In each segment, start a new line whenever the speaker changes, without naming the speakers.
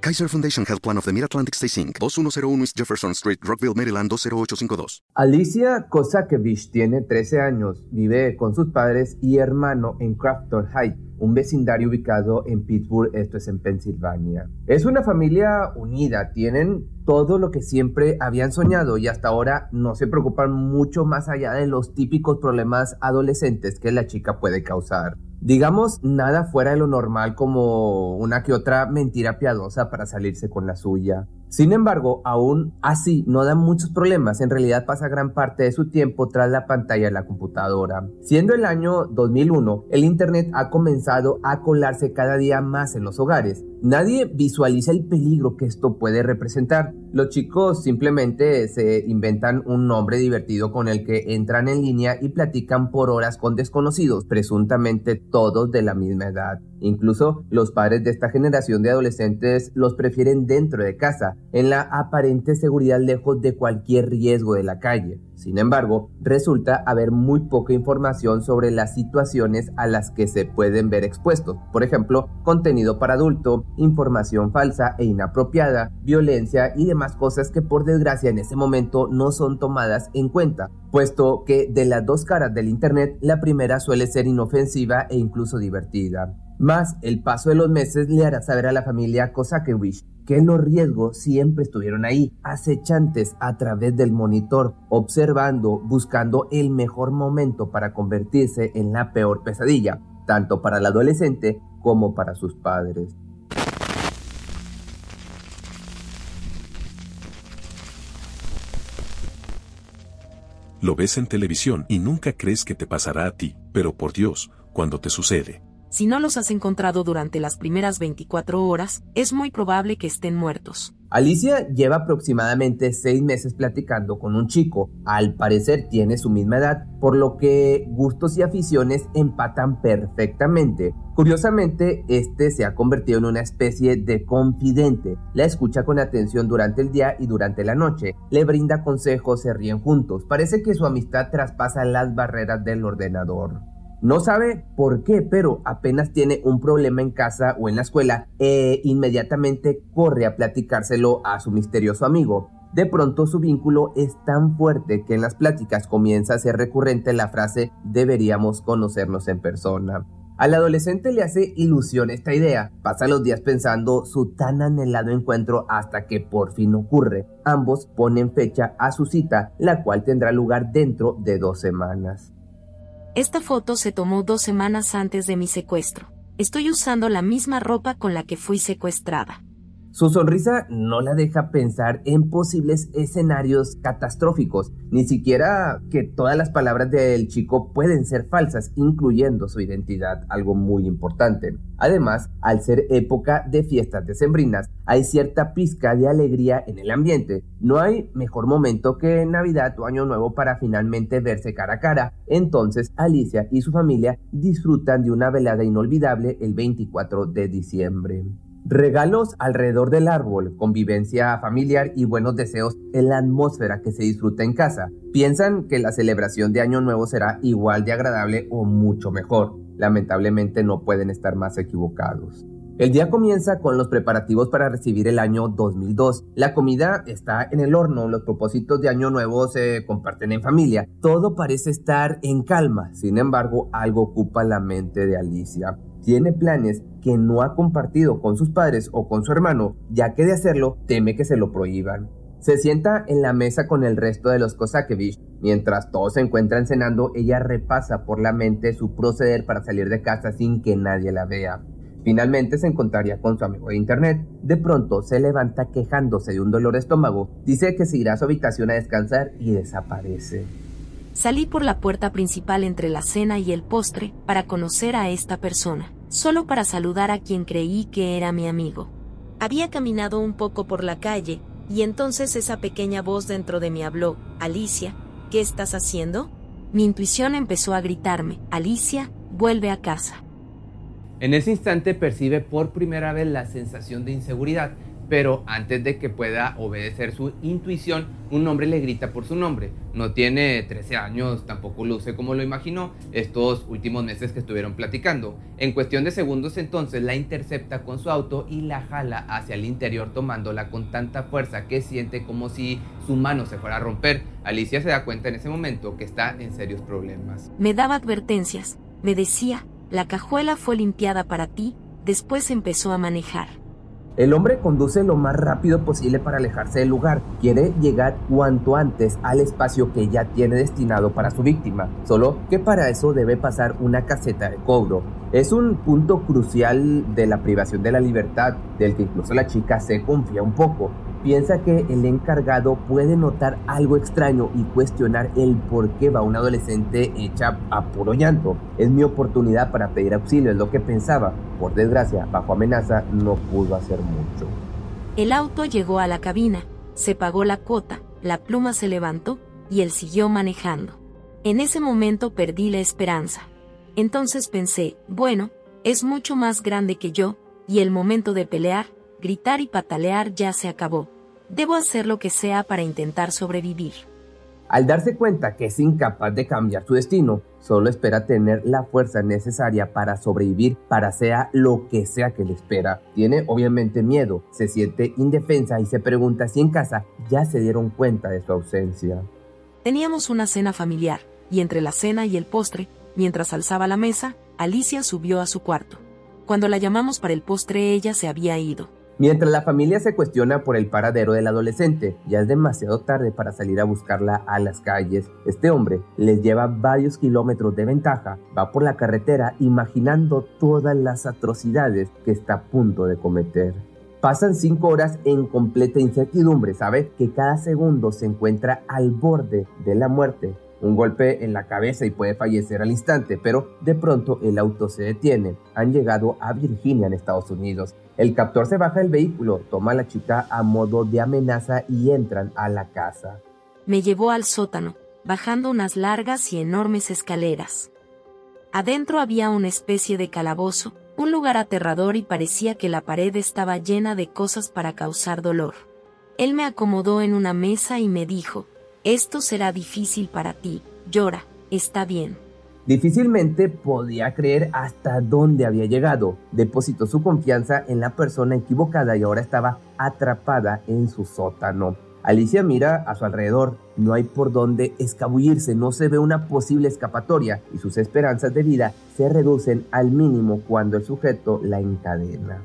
Kaiser Foundation Health Plan of the Mid-Atlantic Stay Inc., 2101 East Jefferson Street, Rockville, Maryland, 20852.
Alicia Kosakevich tiene 13 años, vive con sus padres y hermano en Crafton Heights, un vecindario ubicado en Pittsburgh, esto es en Pensilvania. Es una familia unida, tienen todo lo que siempre habían soñado y hasta ahora no se preocupan mucho más allá de los típicos problemas adolescentes que la chica puede causar. Digamos, nada fuera de lo normal como una que otra mentira piadosa para salirse con la suya. Sin embargo, aún así no da muchos problemas, en realidad pasa gran parte de su tiempo tras la pantalla de la computadora. Siendo el año 2001, el Internet ha comenzado a colarse cada día más en los hogares. Nadie visualiza el peligro que esto puede representar. Los chicos simplemente se inventan un nombre divertido con el que entran en línea y platican por horas con desconocidos, presuntamente todos de la misma edad. Incluso los padres de esta generación de adolescentes los prefieren dentro de casa, en la aparente seguridad lejos de cualquier riesgo de la calle. Sin embargo, resulta haber muy poca información sobre las situaciones a las que se pueden ver expuestos. Por ejemplo, contenido para adulto, información falsa e inapropiada, violencia y demás cosas que por desgracia en ese momento no son tomadas en cuenta, puesto que de las dos caras del Internet, la primera suele ser inofensiva e incluso divertida. Más el paso de los meses le hará saber a la familia Kosakewicz que los riesgos siempre estuvieron ahí, acechantes a través del monitor, observando, buscando el mejor momento para convertirse en la peor pesadilla, tanto para el adolescente como para sus padres.
Lo ves en televisión y nunca crees que te pasará a ti, pero por Dios, cuando te sucede,
si no los has encontrado durante las primeras 24 horas, es muy probable que estén muertos.
Alicia lleva aproximadamente seis meses platicando con un chico. Al parecer tiene su misma edad, por lo que gustos y aficiones empatan perfectamente. Curiosamente, este se ha convertido en una especie de confidente. La escucha con atención durante el día y durante la noche. Le brinda consejos, se ríen juntos. Parece que su amistad traspasa las barreras del ordenador. No sabe por qué, pero apenas tiene un problema en casa o en la escuela e inmediatamente corre a platicárselo a su misterioso amigo. De pronto su vínculo es tan fuerte que en las pláticas comienza a ser recurrente la frase deberíamos conocernos en persona. Al adolescente le hace ilusión esta idea, pasa los días pensando su tan anhelado encuentro hasta que por fin ocurre. Ambos ponen fecha a su cita, la cual tendrá lugar dentro de dos semanas.
Esta foto se tomó dos semanas antes de mi secuestro. Estoy usando la misma ropa con la que fui secuestrada.
Su sonrisa no la deja pensar en posibles escenarios catastróficos, ni siquiera que todas las palabras del chico pueden ser falsas, incluyendo su identidad, algo muy importante. Además, al ser época de fiestas decembrinas, hay cierta pizca de alegría en el ambiente. No hay mejor momento que Navidad o Año Nuevo para finalmente verse cara a cara. Entonces, Alicia y su familia disfrutan de una velada inolvidable el 24 de diciembre. Regalos alrededor del árbol, convivencia familiar y buenos deseos en la atmósfera que se disfruta en casa. Piensan que la celebración de Año Nuevo será igual de agradable o mucho mejor. Lamentablemente no pueden estar más equivocados. El día comienza con los preparativos para recibir el año 2002. La comida está en el horno, los propósitos de año nuevo se comparten en familia. Todo parece estar en calma. Sin embargo, algo ocupa la mente de Alicia. Tiene planes que no ha compartido con sus padres o con su hermano, ya que de hacerlo teme que se lo prohíban. Se sienta en la mesa con el resto de los Kosakevich. Mientras todos se encuentran cenando, ella repasa por la mente su proceder para salir de casa sin que nadie la vea. Finalmente se encontraría con su amigo de internet. De pronto se levanta quejándose de un dolor de estómago. Dice que se irá a su habitación a descansar y desaparece.
Salí por la puerta principal entre la cena y el postre para conocer a esta persona, solo para saludar a quien creí que era mi amigo. Había caminado un poco por la calle, y entonces esa pequeña voz dentro de mí habló, Alicia, ¿qué estás haciendo? Mi intuición empezó a gritarme, Alicia, vuelve a casa.
En ese instante percibe por primera vez la sensación de inseguridad, pero antes de que pueda obedecer su intuición, un hombre le grita por su nombre. No tiene 13 años, tampoco luce como lo imaginó estos últimos meses que estuvieron platicando. En cuestión de segundos entonces la intercepta con su auto y la jala hacia el interior tomándola con tanta fuerza que siente como si su mano se fuera a romper. Alicia se da cuenta en ese momento que está en serios problemas.
Me daba advertencias, me decía, la cajuela fue limpiada para ti, después empezó a manejar.
El hombre conduce lo más rápido posible para alejarse del lugar. Quiere llegar cuanto antes al espacio que ya tiene destinado para su víctima, solo que para eso debe pasar una caseta de cobro. Es un punto crucial de la privación de la libertad, del que incluso la chica se confía un poco piensa que el encargado puede notar algo extraño y cuestionar el por qué va un adolescente hecha a puro llanto. Es mi oportunidad para pedir auxilio, es lo que pensaba. Por desgracia, bajo amenaza, no pudo hacer mucho.
El auto llegó a la cabina, se pagó la cuota, la pluma se levantó y él siguió manejando. En ese momento perdí la esperanza. Entonces pensé, bueno, es mucho más grande que yo, y el momento de pelear gritar y patalear ya se acabó. Debo hacer lo que sea para intentar sobrevivir.
Al darse cuenta que es incapaz de cambiar su destino, solo espera tener la fuerza necesaria para sobrevivir, para sea lo que sea que le espera. Tiene obviamente miedo, se siente indefensa y se pregunta si en casa ya se dieron cuenta de su ausencia.
Teníamos una cena familiar, y entre la cena y el postre, mientras alzaba la mesa, Alicia subió a su cuarto. Cuando la llamamos para el postre ella se había ido.
Mientras la familia se cuestiona por el paradero del adolescente, ya es demasiado tarde para salir a buscarla a las calles. Este hombre les lleva varios kilómetros de ventaja, va por la carretera imaginando todas las atrocidades que está a punto de cometer. Pasan cinco horas en completa incertidumbre, sabe que cada segundo se encuentra al borde de la muerte un golpe en la cabeza y puede fallecer al instante, pero de pronto el auto se detiene. Han llegado a Virginia en Estados Unidos. El captor se baja del vehículo, toma a la chica a modo de amenaza y entran a la casa.
Me llevó al sótano, bajando unas largas y enormes escaleras. Adentro había una especie de calabozo, un lugar aterrador y parecía que la pared estaba llena de cosas para causar dolor. Él me acomodó en una mesa y me dijo, esto será difícil para ti. Llora, está bien.
Difícilmente podía creer hasta dónde había llegado. Depositó su confianza en la persona equivocada y ahora estaba atrapada en su sótano. Alicia mira a su alrededor, no hay por dónde escabullirse, no se ve una posible escapatoria y sus esperanzas de vida se reducen al mínimo cuando el sujeto la encadena.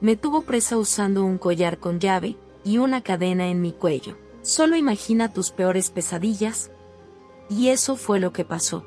Me tuvo presa usando un collar con llave y una cadena en mi cuello. Solo imagina tus peores pesadillas. Y eso fue lo que pasó.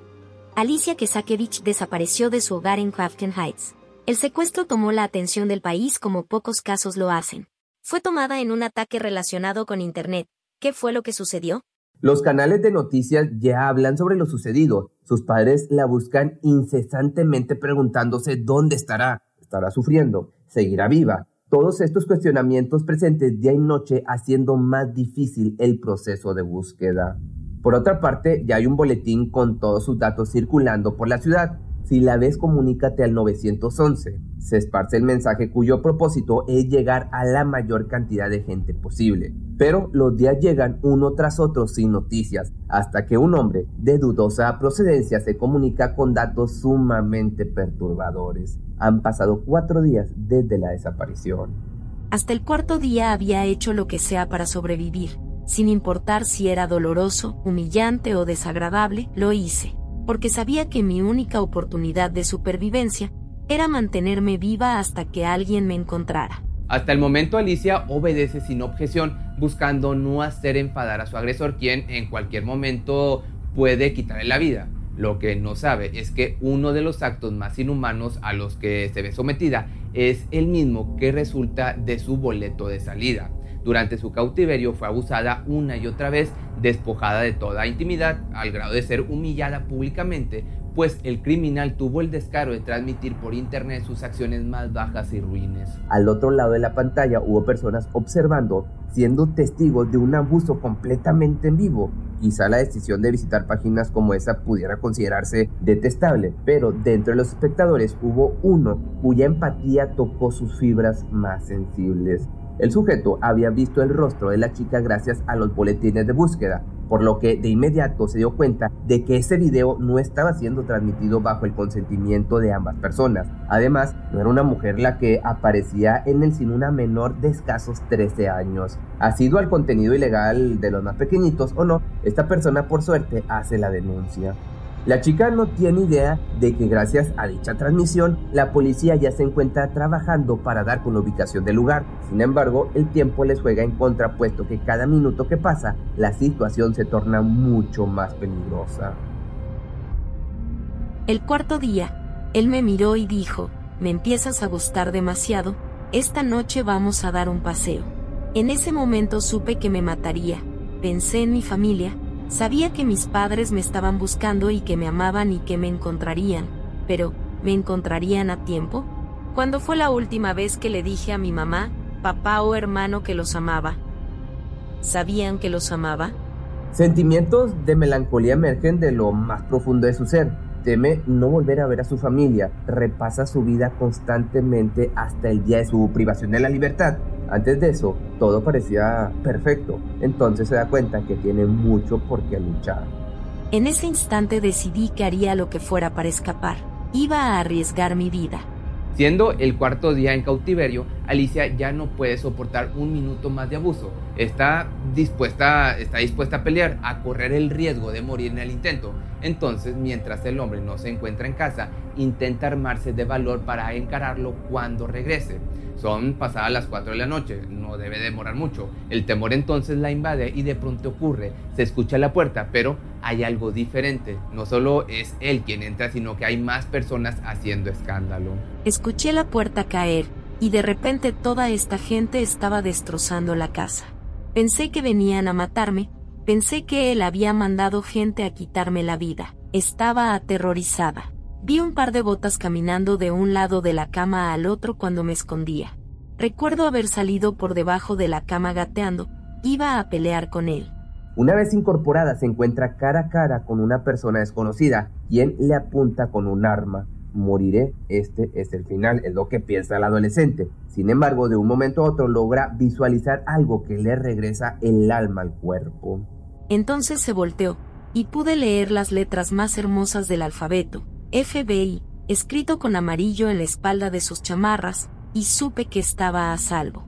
Alicia Kesakevich desapareció de su hogar en Crafton Heights. El secuestro tomó la atención del país como pocos casos lo hacen. Fue tomada en un ataque relacionado con Internet. ¿Qué fue lo que sucedió?
Los canales de noticias ya hablan sobre lo sucedido. Sus padres la buscan incesantemente preguntándose dónde estará. ¿Estará sufriendo? ¿Seguirá viva? todos estos cuestionamientos presentes día y noche haciendo más difícil el proceso de búsqueda. Por otra parte, ya hay un boletín con todos sus datos circulando por la ciudad. Si la ves, comunícate al 911. Se esparce el mensaje cuyo propósito es llegar a la mayor cantidad de gente posible. Pero los días llegan uno tras otro sin noticias, hasta que un hombre de dudosa procedencia se comunica con datos sumamente perturbadores. Han pasado cuatro días desde la desaparición.
Hasta el cuarto día había hecho lo que sea para sobrevivir, sin importar si era doloroso, humillante o desagradable, lo hice, porque sabía que mi única oportunidad de supervivencia era mantenerme viva hasta que alguien me encontrara.
Hasta el momento Alicia obedece sin objeción, buscando no hacer enfadar a su agresor, quien en cualquier momento puede quitarle la vida. Lo que no sabe es que uno de los actos más inhumanos a los que se ve sometida es el mismo que resulta de su boleto de salida. Durante su cautiverio fue abusada una y otra vez, despojada de toda intimidad, al grado de ser humillada públicamente, pues el criminal tuvo el descaro de transmitir por internet sus acciones más bajas y ruines.
Al otro lado de la pantalla hubo personas observando, siendo testigos de un abuso completamente en vivo. Quizá la decisión de visitar páginas como esa pudiera considerarse detestable, pero dentro de los espectadores hubo uno cuya empatía tocó sus fibras más sensibles. El sujeto había visto el rostro de la chica gracias a los boletines de búsqueda, por lo que de inmediato se dio cuenta de que ese video no estaba siendo transmitido bajo el consentimiento de ambas personas. Además, no era una mujer la que aparecía en el sin una menor de escasos 13 años. sido al contenido ilegal de los más pequeñitos o no, esta persona por suerte hace la denuncia. La chica no tiene idea de que gracias a dicha transmisión, la policía ya se encuentra trabajando para dar con la ubicación del lugar. Sin embargo, el tiempo les juega en contra puesto que cada minuto que pasa, la situación se torna mucho más peligrosa.
El cuarto día, él me miró y dijo, me empiezas a gustar demasiado, esta noche vamos a dar un paseo. En ese momento supe que me mataría, pensé en mi familia, Sabía que mis padres me estaban buscando y que me amaban y que me encontrarían, pero, ¿me encontrarían a tiempo? ¿Cuándo fue la última vez que le dije a mi mamá, papá o hermano que los amaba? ¿Sabían que los amaba?
Sentimientos de melancolía emergen de lo más profundo de su ser. Teme no volver a ver a su familia, repasa su vida constantemente hasta el día de su privación de la libertad antes de eso, todo parecía perfecto, entonces se da cuenta que tiene mucho por qué luchar.
En ese instante decidí que haría lo que fuera para escapar. Iba a arriesgar mi vida.
Siendo el cuarto día en cautiverio, Alicia ya no puede soportar un minuto más de abuso. Está dispuesta, está dispuesta a pelear, a correr el riesgo de morir en el intento. Entonces, mientras el hombre no se encuentra en casa, intenta armarse de valor para encararlo cuando regrese. Son pasadas las 4 de la noche, no debe demorar mucho. El temor entonces la invade y de pronto ocurre. Se escucha la puerta, pero hay algo diferente. No solo es él quien entra, sino que hay más personas haciendo escándalo.
Escuché la puerta caer y de repente toda esta gente estaba destrozando la casa. Pensé que venían a matarme, pensé que él había mandado gente a quitarme la vida. Estaba aterrorizada. Vi un par de botas caminando de un lado de la cama al otro cuando me escondía. Recuerdo haber salido por debajo de la cama gateando, iba a pelear con él.
Una vez incorporada se encuentra cara a cara con una persona desconocida, quien le apunta con un arma. Moriré, este es el final, es lo que piensa el adolescente. Sin embargo, de un momento a otro logra visualizar algo que le regresa el alma al cuerpo.
Entonces se volteó, y pude leer las letras más hermosas del alfabeto, FBI, escrito con amarillo en la espalda de sus chamarras, y supe que estaba a salvo.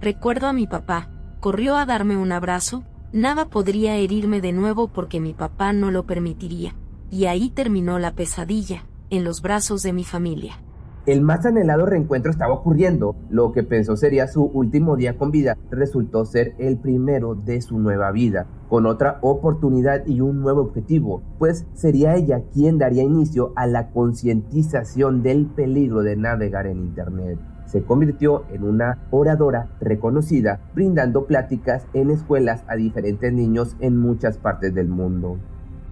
Recuerdo a mi papá, corrió a darme un abrazo, nada podría herirme de nuevo porque mi papá no lo permitiría, y ahí terminó la pesadilla, en los brazos de mi familia.
El más anhelado reencuentro estaba ocurriendo. Lo que pensó sería su último día con vida resultó ser el primero de su nueva vida, con otra oportunidad y un nuevo objetivo, pues sería ella quien daría inicio a la concientización del peligro de navegar en Internet. Se convirtió en una oradora reconocida, brindando pláticas en escuelas a diferentes niños en muchas partes del mundo.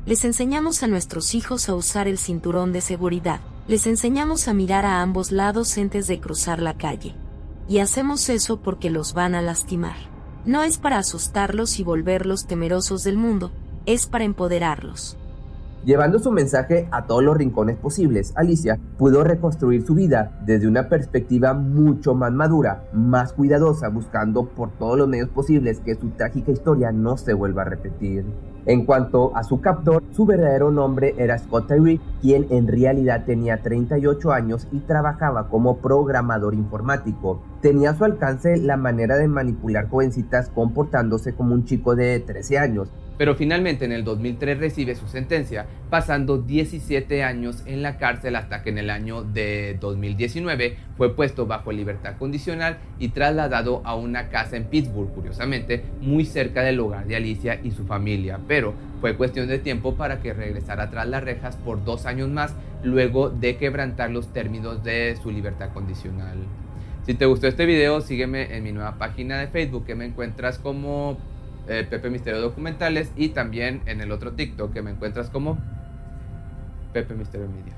Les enseñamos a nuestros hijos a usar el cinturón de seguridad les enseñamos a mirar a ambos lados antes de cruzar la calle. Y hacemos eso porque los van a lastimar. No es para asustarlos y volverlos temerosos del mundo, es para empoderarlos.
Llevando su mensaje a todos los rincones posibles, Alicia pudo reconstruir su vida desde una perspectiva mucho más madura, más cuidadosa, buscando por todos los medios posibles que su trágica historia no se vuelva a repetir. En cuanto a su captor, su verdadero nombre era Scott Tyree, quien en realidad tenía 38 años y trabajaba como programador informático. Tenía a su alcance la manera de manipular jovencitas comportándose como un chico de 13 años,
pero finalmente en el 2003 recibe su sentencia, pasando 17 años en la cárcel hasta que en el año de 2019 fue puesto bajo libertad condicional y trasladado a una casa en Pittsburgh, curiosamente, muy cerca del hogar de Alicia y su familia, pero fue cuestión de tiempo para que regresara tras las rejas por dos años más, luego de quebrantar los términos de su libertad condicional. Si te gustó este video, sígueme en mi nueva página de Facebook que me encuentras como eh, Pepe Misterio Documentales y también en el otro TikTok que me encuentras como Pepe Misterio Media.